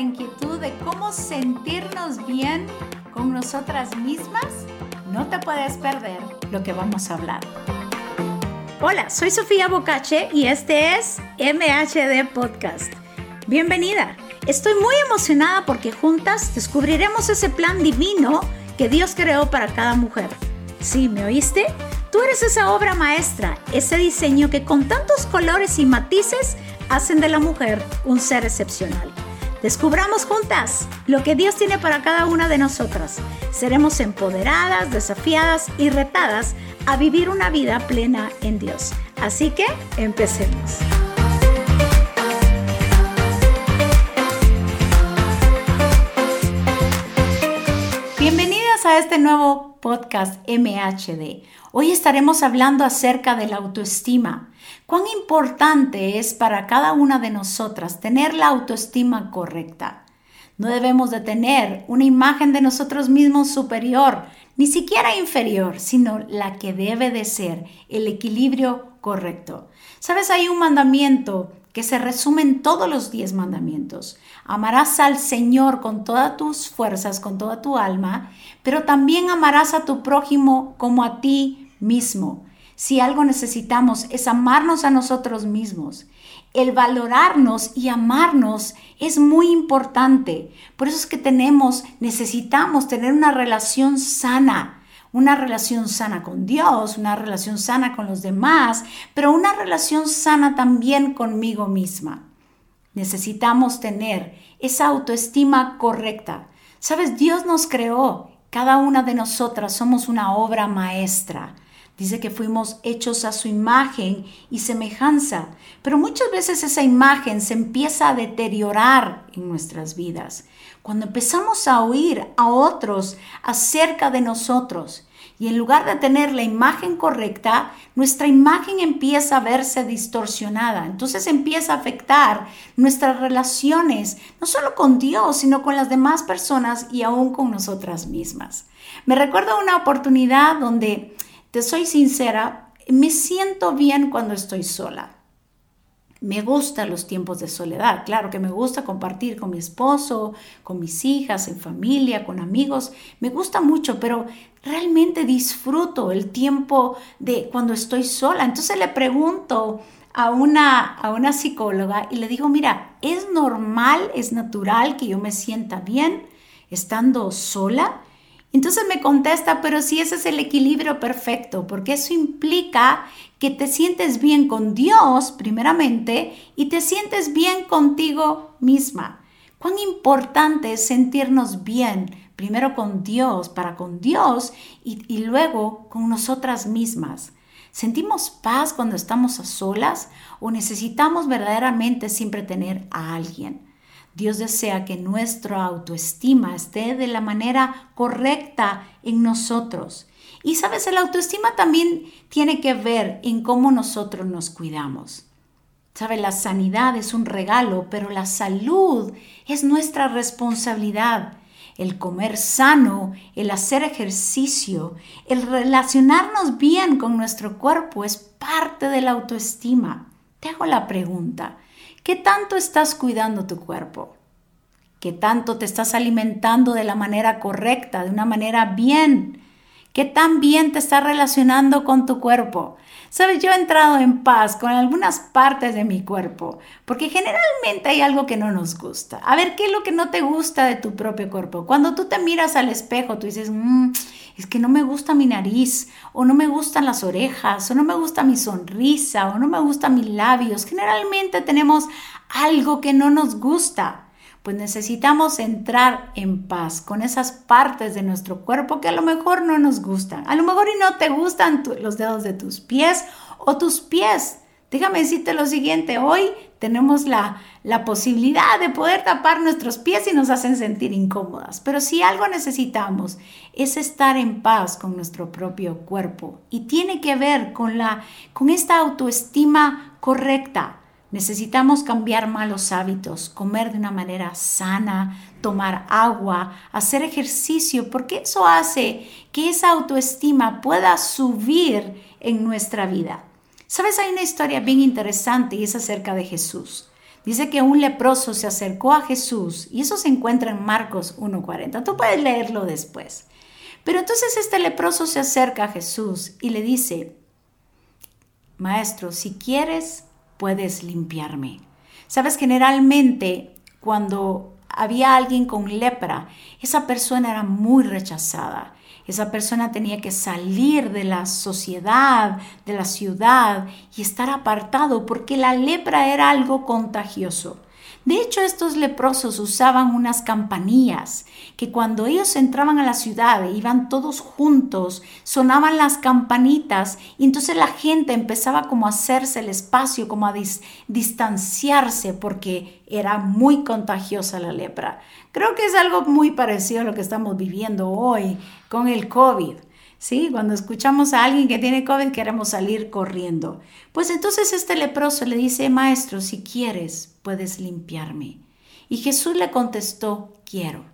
inquietud de cómo sentirnos bien con nosotras mismas, no te puedes perder lo que vamos a hablar. Hola, soy Sofía Bocache y este es MHD Podcast. Bienvenida. Estoy muy emocionada porque juntas descubriremos ese plan divino que Dios creó para cada mujer. ¿Sí, me oíste? Tú eres esa obra maestra, ese diseño que con tantos colores y matices hacen de la mujer un ser excepcional. Descubramos juntas lo que Dios tiene para cada una de nosotras. Seremos empoderadas, desafiadas y retadas a vivir una vida plena en Dios. Así que empecemos. Este nuevo podcast MHD. Hoy estaremos hablando acerca de la autoestima. Cuán importante es para cada una de nosotras tener la autoestima correcta. No debemos de tener una imagen de nosotros mismos superior, ni siquiera inferior, sino la que debe de ser, el equilibrio correcto. ¿Sabes? Hay un mandamiento que se resume en todos los diez mandamientos. Amarás al Señor con todas tus fuerzas, con toda tu alma, pero también amarás a tu prójimo como a ti mismo. Si algo necesitamos es amarnos a nosotros mismos. El valorarnos y amarnos es muy importante. Por eso es que tenemos, necesitamos tener una relación sana una relación sana con Dios, una relación sana con los demás, pero una relación sana también conmigo misma. Necesitamos tener esa autoestima correcta. Sabes, Dios nos creó, cada una de nosotras somos una obra maestra. Dice que fuimos hechos a su imagen y semejanza, pero muchas veces esa imagen se empieza a deteriorar en nuestras vidas. Cuando empezamos a oír a otros acerca de nosotros y en lugar de tener la imagen correcta, nuestra imagen empieza a verse distorsionada. Entonces empieza a afectar nuestras relaciones, no solo con Dios, sino con las demás personas y aún con nosotras mismas. Me recuerdo una oportunidad donde te soy sincera, me siento bien cuando estoy sola. Me gustan los tiempos de soledad. Claro que me gusta compartir con mi esposo, con mis hijas, en familia, con amigos. Me gusta mucho, pero realmente disfruto el tiempo de cuando estoy sola. Entonces le pregunto a una, a una psicóloga y le digo, mira, ¿es normal, es natural que yo me sienta bien estando sola? Entonces me contesta, pero si ese es el equilibrio perfecto, porque eso implica que te sientes bien con Dios primeramente y te sientes bien contigo misma. Cuán importante es sentirnos bien primero con Dios, para con Dios y, y luego con nosotras mismas. ¿Sentimos paz cuando estamos a solas o necesitamos verdaderamente siempre tener a alguien? Dios desea que nuestra autoestima esté de la manera correcta en nosotros. Y sabes, la autoestima también tiene que ver en cómo nosotros nos cuidamos. Sabes, la sanidad es un regalo, pero la salud es nuestra responsabilidad. El comer sano, el hacer ejercicio, el relacionarnos bien con nuestro cuerpo es parte de la autoestima. Te hago la pregunta, ¿Qué tanto estás cuidando tu cuerpo? ¿Qué tanto te estás alimentando de la manera correcta, de una manera bien? ¿Qué tan bien te estás relacionando con tu cuerpo? Sabes, yo he entrado en paz con algunas partes de mi cuerpo, porque generalmente hay algo que no nos gusta. A ver, ¿qué es lo que no te gusta de tu propio cuerpo? Cuando tú te miras al espejo, tú dices, mmm, es que no me gusta mi nariz, o no me gustan las orejas, o no me gusta mi sonrisa, o no me gustan mis labios. Generalmente tenemos algo que no nos gusta. Pues necesitamos entrar en paz con esas partes de nuestro cuerpo que a lo mejor no nos gustan. A lo mejor y no te gustan los dedos de tus pies o tus pies. Déjame decirte lo siguiente, hoy tenemos la, la posibilidad de poder tapar nuestros pies y nos hacen sentir incómodas. Pero si algo necesitamos es estar en paz con nuestro propio cuerpo y tiene que ver con, la, con esta autoestima correcta. Necesitamos cambiar malos hábitos, comer de una manera sana, tomar agua, hacer ejercicio, porque eso hace que esa autoestima pueda subir en nuestra vida. Sabes, hay una historia bien interesante y es acerca de Jesús. Dice que un leproso se acercó a Jesús y eso se encuentra en Marcos 1.40. Tú puedes leerlo después. Pero entonces este leproso se acerca a Jesús y le dice, Maestro, si quieres, puedes limpiarme. Sabes, generalmente cuando había alguien con lepra, esa persona era muy rechazada. Esa persona tenía que salir de la sociedad, de la ciudad y estar apartado porque la lepra era algo contagioso. De hecho, estos leprosos usaban unas campanillas que cuando ellos entraban a la ciudad, e iban todos juntos, sonaban las campanitas y entonces la gente empezaba como a hacerse el espacio, como a distanciarse porque era muy contagiosa la lepra. Creo que es algo muy parecido a lo que estamos viviendo hoy con el COVID. ¿Sí? Cuando escuchamos a alguien que tiene COVID queremos salir corriendo. Pues entonces este leproso le dice, maestro, si quieres, puedes limpiarme. Y Jesús le contestó, quiero.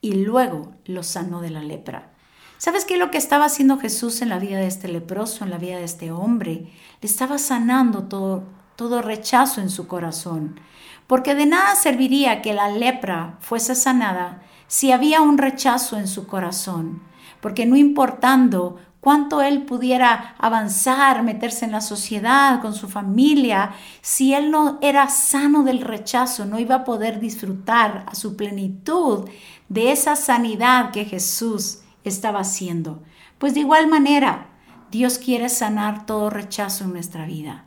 Y luego lo sanó de la lepra. ¿Sabes qué es lo que estaba haciendo Jesús en la vida de este leproso, en la vida de este hombre? Le estaba sanando todo, todo rechazo en su corazón. Porque de nada serviría que la lepra fuese sanada si había un rechazo en su corazón porque no importando cuánto él pudiera avanzar, meterse en la sociedad, con su familia, si él no era sano del rechazo, no iba a poder disfrutar a su plenitud de esa sanidad que Jesús estaba haciendo. Pues de igual manera, Dios quiere sanar todo rechazo en nuestra vida.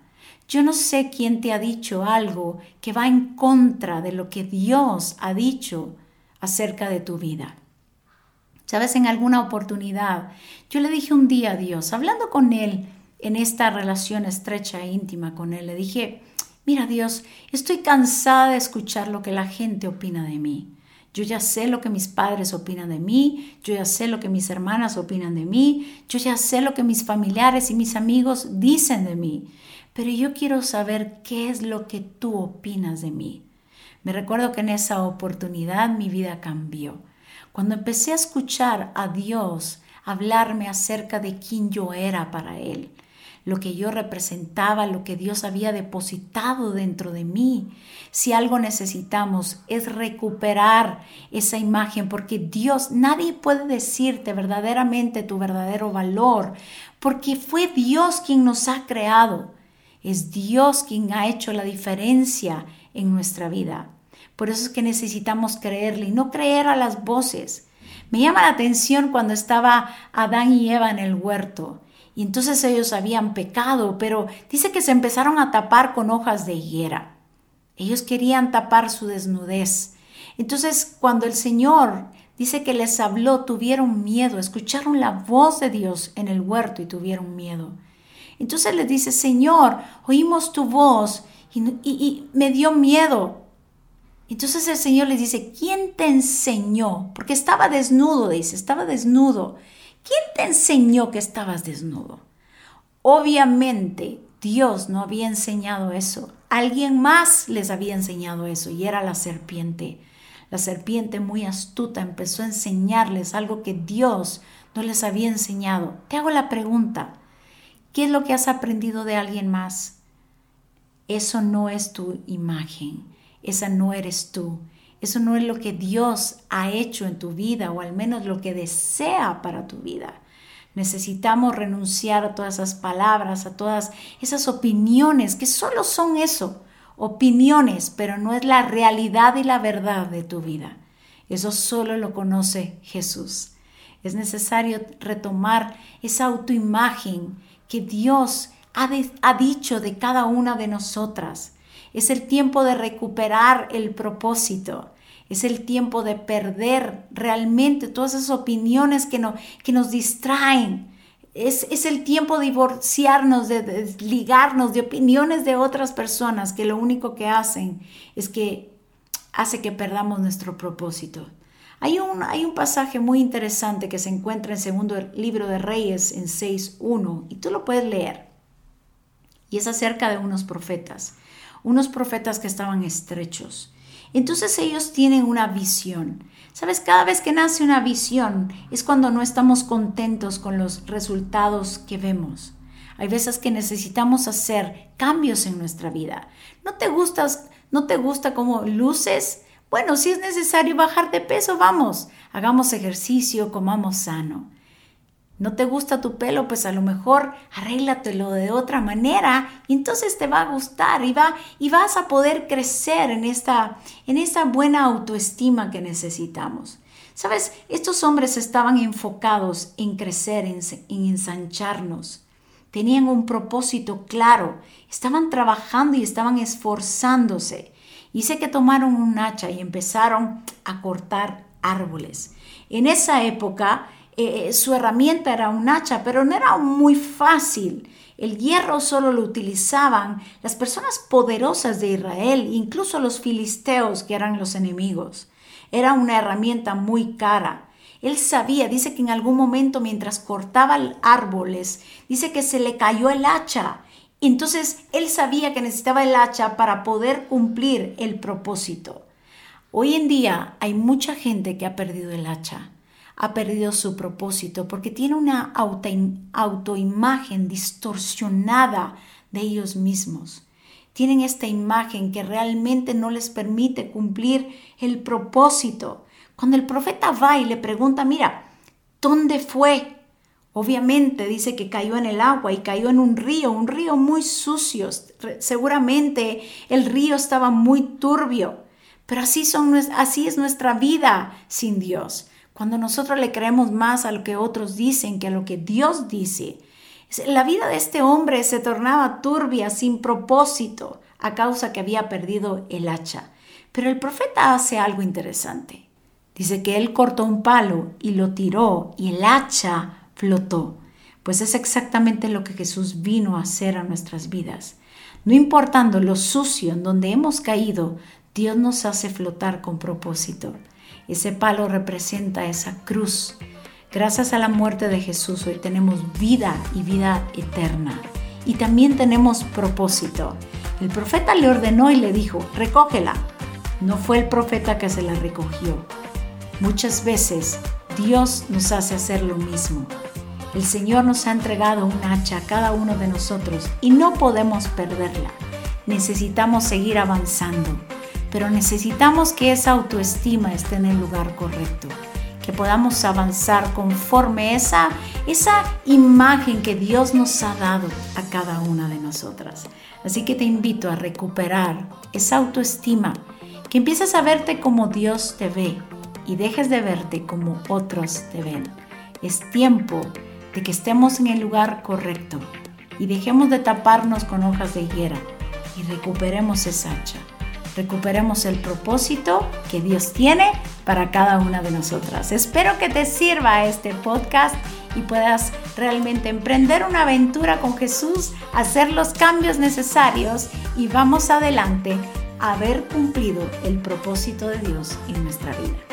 Yo no sé quién te ha dicho algo que va en contra de lo que Dios ha dicho acerca de tu vida. Sabes, en alguna oportunidad, yo le dije un día a Dios, hablando con Él en esta relación estrecha e íntima con Él, le dije, mira Dios, estoy cansada de escuchar lo que la gente opina de mí. Yo ya sé lo que mis padres opinan de mí, yo ya sé lo que mis hermanas opinan de mí, yo ya sé lo que mis familiares y mis amigos dicen de mí, pero yo quiero saber qué es lo que tú opinas de mí. Me recuerdo que en esa oportunidad mi vida cambió. Cuando empecé a escuchar a Dios hablarme acerca de quién yo era para Él, lo que yo representaba, lo que Dios había depositado dentro de mí. Si algo necesitamos es recuperar esa imagen, porque Dios, nadie puede decirte verdaderamente tu verdadero valor, porque fue Dios quien nos ha creado. Es Dios quien ha hecho la diferencia en nuestra vida. Por eso es que necesitamos creerle y no creer a las voces. Me llama la atención cuando estaba Adán y Eva en el huerto. Y entonces ellos habían pecado, pero dice que se empezaron a tapar con hojas de higuera. Ellos querían tapar su desnudez. Entonces cuando el Señor dice que les habló, tuvieron miedo, escucharon la voz de Dios en el huerto y tuvieron miedo. Entonces les dice, Señor, oímos tu voz y, y me dio miedo, entonces el Señor les dice, ¿quién te enseñó? Porque estaba desnudo, dice, estaba desnudo. ¿Quién te enseñó que estabas desnudo? Obviamente Dios no había enseñado eso. Alguien más les había enseñado eso y era la serpiente. La serpiente muy astuta empezó a enseñarles algo que Dios no les había enseñado. Te hago la pregunta, ¿qué es lo que has aprendido de alguien más? Eso no es tu imagen esa no eres tú. Eso no es lo que Dios ha hecho en tu vida o al menos lo que desea para tu vida. Necesitamos renunciar a todas esas palabras, a todas esas opiniones que solo son eso, opiniones, pero no es la realidad y la verdad de tu vida. Eso solo lo conoce Jesús. Es necesario retomar esa autoimagen que Dios ha, ha dicho de cada una de nosotras es el tiempo de recuperar el propósito. Es el tiempo de perder realmente todas esas opiniones que, no, que nos distraen. Es, es, el tiempo de divorciarnos, de desligarnos de opiniones de otras personas que lo único que hacen es que hace que perdamos nuestro propósito. Hay un, hay un pasaje muy interesante que se encuentra en segundo libro de Reyes en 6.1 y tú lo puedes leer. Y es acerca de unos profetas unos profetas que estaban estrechos. Entonces ellos tienen una visión. Sabes, cada vez que nace una visión es cuando no estamos contentos con los resultados que vemos. Hay veces que necesitamos hacer cambios en nuestra vida. ¿No te gustas, no te gusta cómo luces? Bueno, si es necesario bajar de peso, vamos. Hagamos ejercicio, comamos sano. ¿No te gusta tu pelo? Pues a lo mejor arréglatelo de otra manera y entonces te va a gustar y, va, y vas a poder crecer en esta, en esta buena autoestima que necesitamos. Sabes, estos hombres estaban enfocados en crecer, en, en ensancharnos. Tenían un propósito claro, estaban trabajando y estaban esforzándose. Hice que tomaron un hacha y empezaron a cortar árboles. En esa época eh, su herramienta era un hacha, pero no era muy fácil. El hierro solo lo utilizaban las personas poderosas de Israel, incluso los filisteos que eran los enemigos. Era una herramienta muy cara. Él sabía, dice que en algún momento mientras cortaba árboles, dice que se le cayó el hacha. Entonces él sabía que necesitaba el hacha para poder cumplir el propósito. Hoy en día hay mucha gente que ha perdido el hacha ha perdido su propósito porque tiene una autoimagen distorsionada de ellos mismos. Tienen esta imagen que realmente no les permite cumplir el propósito. Cuando el profeta va y le pregunta, mira, ¿dónde fue? Obviamente dice que cayó en el agua y cayó en un río, un río muy sucio. Seguramente el río estaba muy turbio, pero así, son, así es nuestra vida sin Dios. Cuando nosotros le creemos más a lo que otros dicen que a lo que Dios dice, la vida de este hombre se tornaba turbia, sin propósito, a causa que había perdido el hacha. Pero el profeta hace algo interesante. Dice que él cortó un palo y lo tiró y el hacha flotó. Pues es exactamente lo que Jesús vino a hacer a nuestras vidas. No importando lo sucio en donde hemos caído, Dios nos hace flotar con propósito. Ese palo representa esa cruz. Gracias a la muerte de Jesús hoy tenemos vida y vida eterna. Y también tenemos propósito. El profeta le ordenó y le dijo, recógela. No fue el profeta que se la recogió. Muchas veces Dios nos hace hacer lo mismo. El Señor nos ha entregado un hacha a cada uno de nosotros y no podemos perderla. Necesitamos seguir avanzando pero necesitamos que esa autoestima esté en el lugar correcto, que podamos avanzar conforme esa, esa imagen que Dios nos ha dado a cada una de nosotras. Así que te invito a recuperar esa autoestima, que empieces a verte como Dios te ve y dejes de verte como otros te ven. Es tiempo de que estemos en el lugar correcto y dejemos de taparnos con hojas de higuera y recuperemos esa hacha recuperemos el propósito que Dios tiene para cada una de nosotras. Espero que te sirva este podcast y puedas realmente emprender una aventura con Jesús, hacer los cambios necesarios y vamos adelante a haber cumplido el propósito de Dios en nuestra vida.